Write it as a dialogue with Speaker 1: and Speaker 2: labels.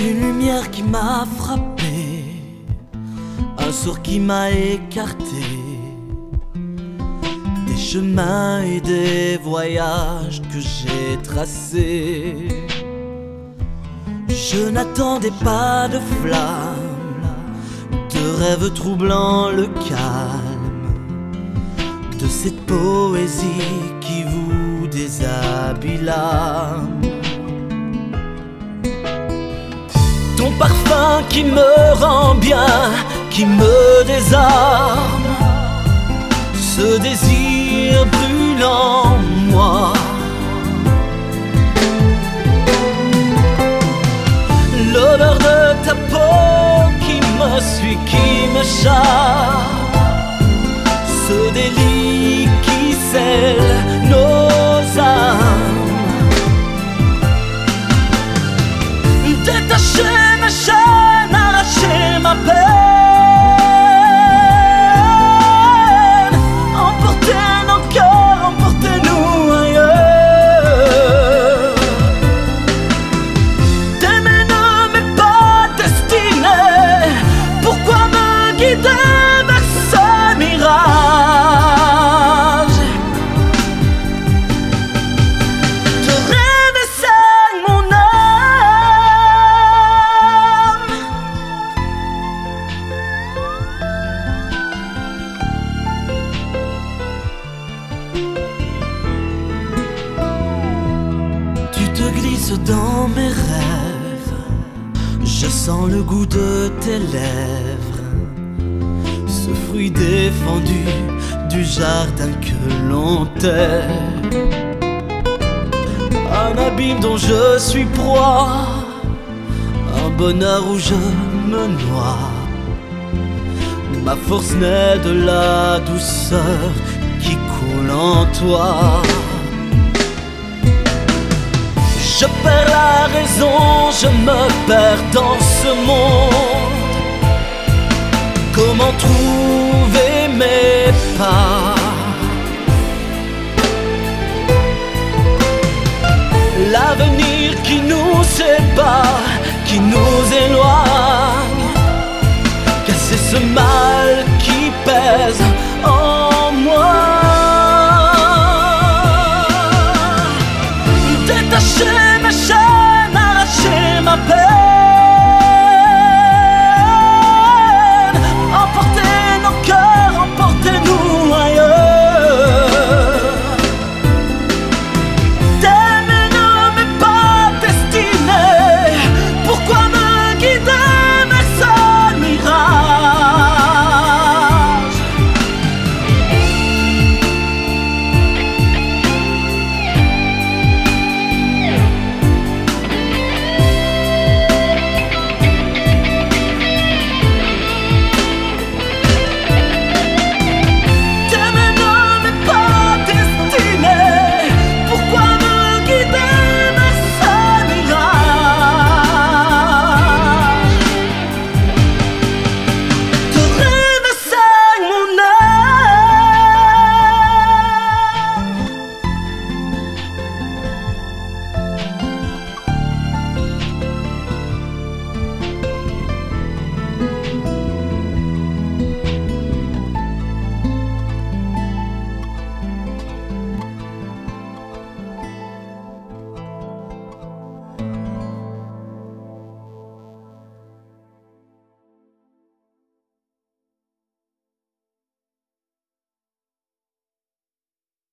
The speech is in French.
Speaker 1: Une lumière qui m'a frappé, un sort qui m'a écarté. Des chemins et des voyages que j'ai tracés. Je n'attendais pas de flammes, de rêves troublants le calme, de cette poésie qui vous déshabille qui me rend bien, qui me désarme, ce désir brûlant en moi. L'odeur de ta peau qui me suit, qui me charme, dans mes rêves Je sens le goût de tes lèvres Ce fruit défendu du jardin que l'on tait un abîme dont je suis proie, un bonheur où je me noie. Ma force naît de la douceur qui coule en toi. Je perds la raison, je me perds dans ce monde. Comment trouver mes pas?